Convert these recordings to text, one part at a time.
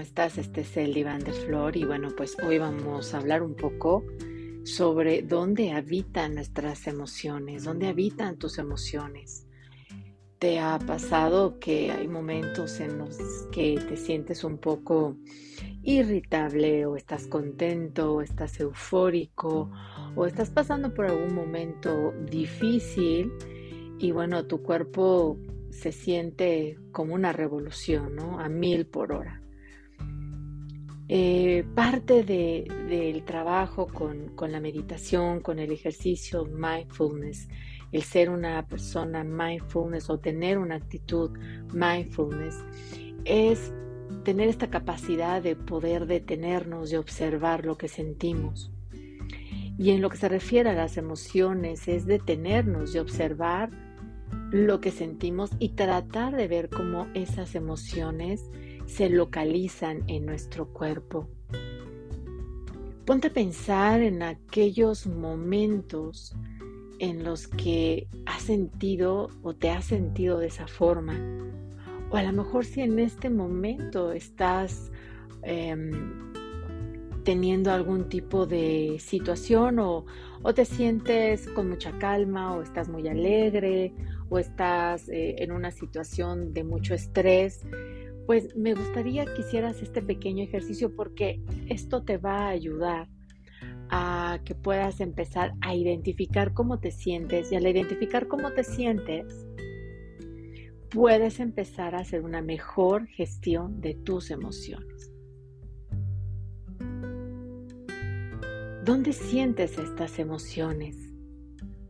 ¿cómo estás? Este es el diván de Flor y bueno, pues hoy vamos a hablar un poco sobre dónde habitan nuestras emociones, dónde habitan tus emociones. ¿Te ha pasado que hay momentos en los que te sientes un poco irritable o estás contento o estás eufórico o estás pasando por algún momento difícil y bueno, tu cuerpo se siente como una revolución, ¿no? A mil por hora. Eh, parte del trabajo con, con, la meditación, con el ejercicio mindfulness, el ser una persona mindfulness o tener una actitud mindfulness, es tener esta capacidad de poder detenernos y observar lo que sentimos. Y en lo que se refiere a las emociones, es detenernos y observar lo que sentimos y tratar de ver cómo esas emociones se localizan en nuestro cuerpo. Ponte a pensar en aquellos momentos en los que has sentido o te has sentido de esa forma. O a lo mejor si en este momento estás em, teniendo algún tipo de situación o, o te sientes con mucha calma o estás muy alegre o estás eh, en una situación de mucho estrés, pues me gustaría que hicieras este pequeño ejercicio porque esto te va a ayudar a que puedas empezar a identificar cómo te sientes y al identificar cómo te sientes, puedes empezar a hacer una mejor gestión de tus emociones. ¿Dónde sientes estas emociones?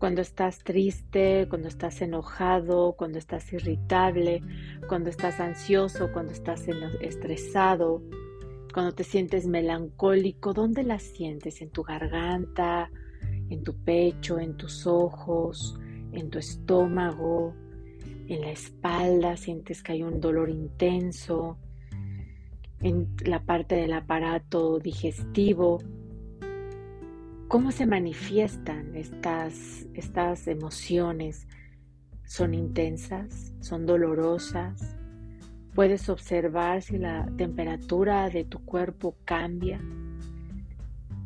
Cuando estás triste, cuando estás enojado, cuando estás irritable, cuando estás ansioso, cuando estás estresado, cuando te sientes melancólico, ¿dónde las sientes? ¿En tu garganta, en tu pecho, en tus ojos, en tu estómago, en la espalda? ¿Sientes que hay un dolor intenso? En la parte del aparato digestivo, ¿Cómo se manifiestan estas, estas emociones? ¿Son intensas? ¿Son dolorosas? Puedes observar si la temperatura de tu cuerpo cambia.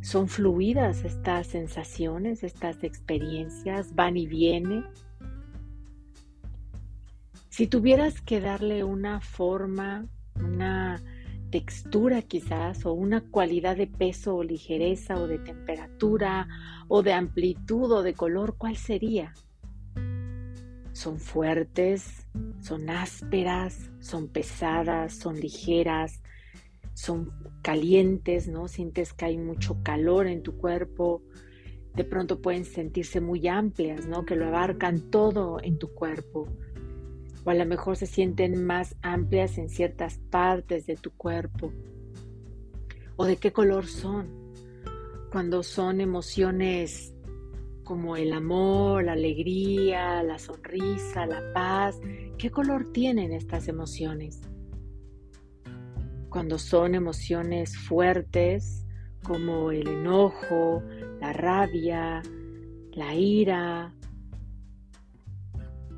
¿Son fluidas estas sensaciones, estas experiencias? ¿Van y vienen? Si tuvieras que darle una forma, una textura quizás o una cualidad de peso o ligereza o de temperatura o de amplitud o de color, ¿cuál sería? Son fuertes, son ásperas, son pesadas, son ligeras, son calientes, ¿no? Sientes que hay mucho calor en tu cuerpo. De pronto pueden sentirse muy amplias, ¿no? Que lo abarcan todo en tu cuerpo o a lo mejor se sienten más amplias en ciertas partes de tu cuerpo. ¿O de qué color son? Cuando son emociones como el amor, la alegría, la sonrisa, la paz, ¿qué color tienen estas emociones? Cuando son emociones fuertes como el enojo, la rabia, la ira,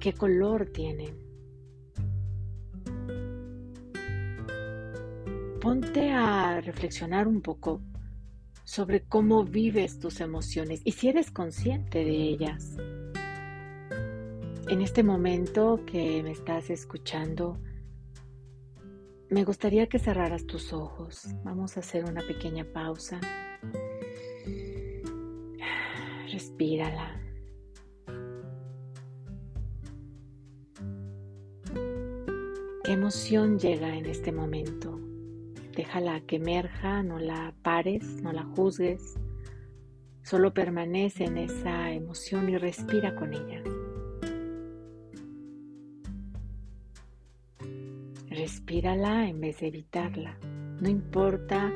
¿qué color tienen? Ponte a reflexionar un poco sobre cómo vives tus emociones y si eres consciente de ellas. En este momento que me estás escuchando, me gustaría que cerraras tus ojos. Vamos a hacer una pequeña pausa. Respírala. ¿Qué emoción llega en este momento? Déjala que emerja, no la pares, no la juzgues. Solo permanece en esa emoción y respira con ella. Respírala en vez de evitarla. No importa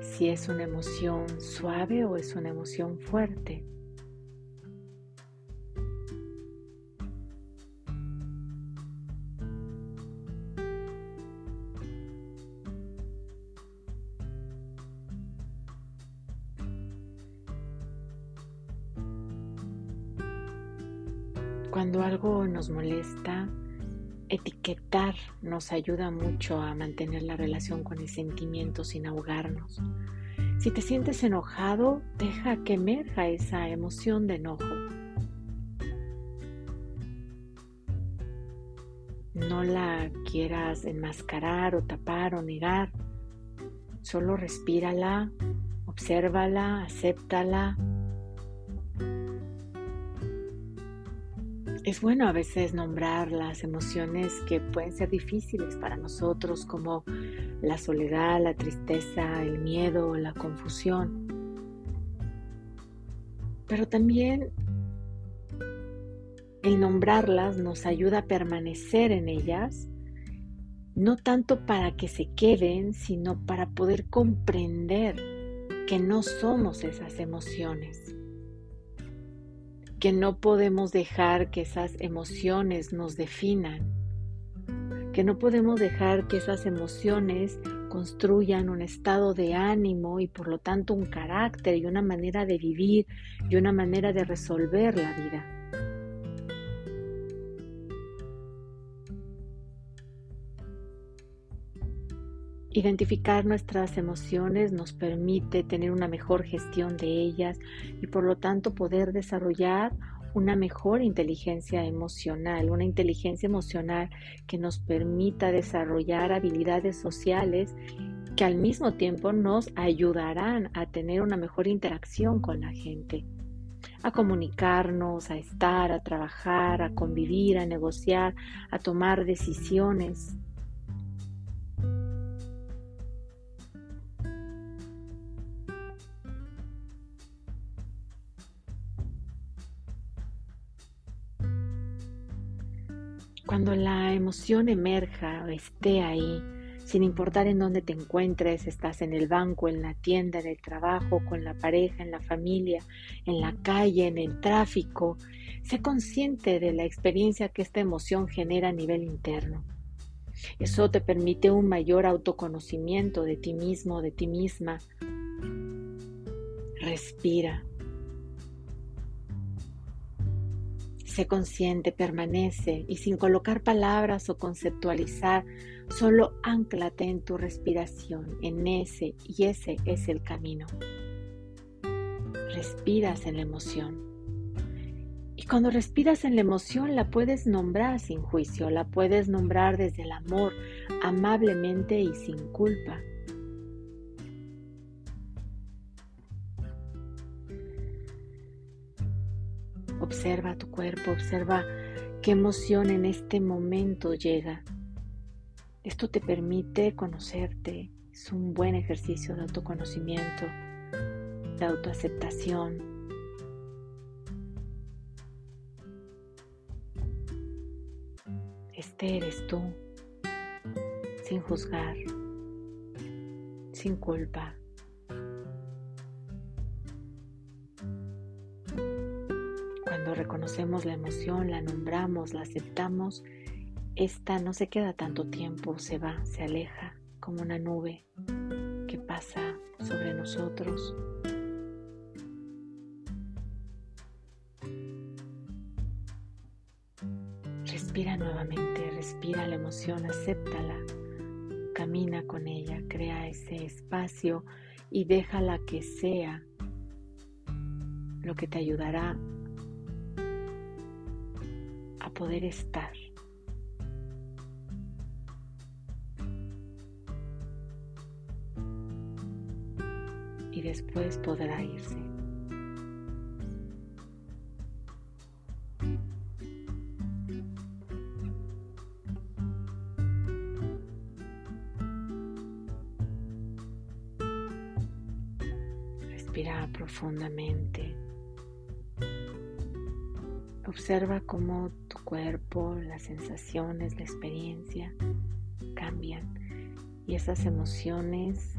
si es una emoción suave o es una emoción fuerte. Cuando algo nos molesta, etiquetar nos ayuda mucho a mantener la relación con el sentimiento sin ahogarnos. Si te sientes enojado, deja que emerja esa emoción de enojo. No la quieras enmascarar o tapar o negar. Solo respírala, obsérvala, acéptala Es bueno a veces nombrar las emociones que pueden ser difíciles para nosotros, como la soledad, la tristeza, el miedo, la confusión. Pero también el nombrarlas nos ayuda a permanecer en ellas, no tanto para que se queden, sino para poder comprender que no somos esas emociones que no podemos dejar que esas emociones nos definan, que no podemos dejar que esas emociones construyan un estado de ánimo y por lo tanto un carácter y una manera de vivir y una manera de resolver la vida. Identificar nuestras emociones nos permite tener una mejor gestión de ellas y por lo tanto poder desarrollar una mejor inteligencia emocional, una inteligencia emocional que nos permita desarrollar habilidades sociales que al mismo tiempo nos ayudarán a tener una mejor interacción con la gente, a comunicarnos, a estar, a trabajar, a convivir, a negociar, a tomar decisiones. Cuando la emoción emerja o esté ahí, sin importar en dónde te encuentres, estás en el banco, en la tienda, en el trabajo, con la pareja, en la familia, en la calle, en el tráfico, sé consciente de la experiencia que esta emoción genera a nivel interno. Eso te permite un mayor autoconocimiento de ti mismo, de ti misma. Respira. Sé consciente, permanece y sin colocar palabras o conceptualizar, solo anclate en tu respiración, en ese y ese es el camino. Respiras en la emoción. Y cuando respiras en la emoción la puedes nombrar sin juicio, la puedes nombrar desde el amor, amablemente y sin culpa. Observa tu cuerpo, observa qué emoción en este momento llega. Esto te permite conocerte, es un buen ejercicio de autoconocimiento, de autoaceptación. Este eres tú, sin juzgar, sin culpa. Reconocemos la emoción, la nombramos, la aceptamos, esta no se queda tanto tiempo, se va, se aleja como una nube que pasa sobre nosotros. Respira nuevamente, respira la emoción, acéptala, camina con ella, crea ese espacio y déjala que sea lo que te ayudará poder estar. Y después podrá irse. Respira profundamente. Observa cómo tu cuerpo, las sensaciones, la experiencia cambian y esas emociones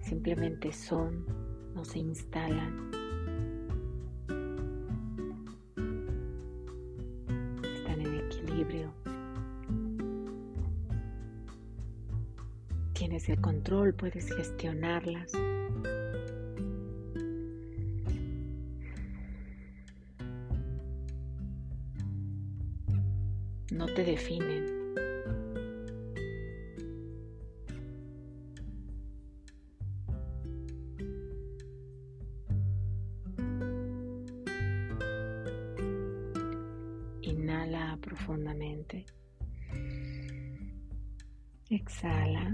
simplemente son, no se instalan. Están en equilibrio. Tienes el control, puedes gestionarlas. No te definen. Inhala profundamente. Exhala.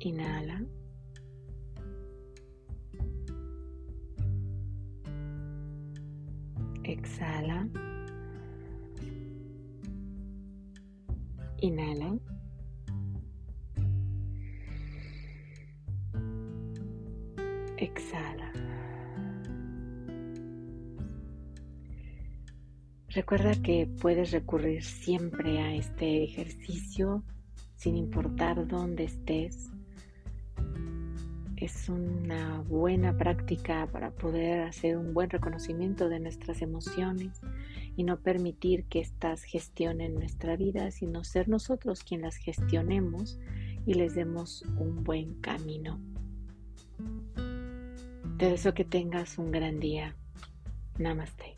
Inhala. Exhala. Inhala. Exhala. Recuerda que puedes recurrir siempre a este ejercicio sin importar dónde estés. Es una buena práctica para poder hacer un buen reconocimiento de nuestras emociones y no permitir que éstas gestionen nuestra vida, sino ser nosotros quien las gestionemos y les demos un buen camino. Te deseo que tengas un gran día. Namaste.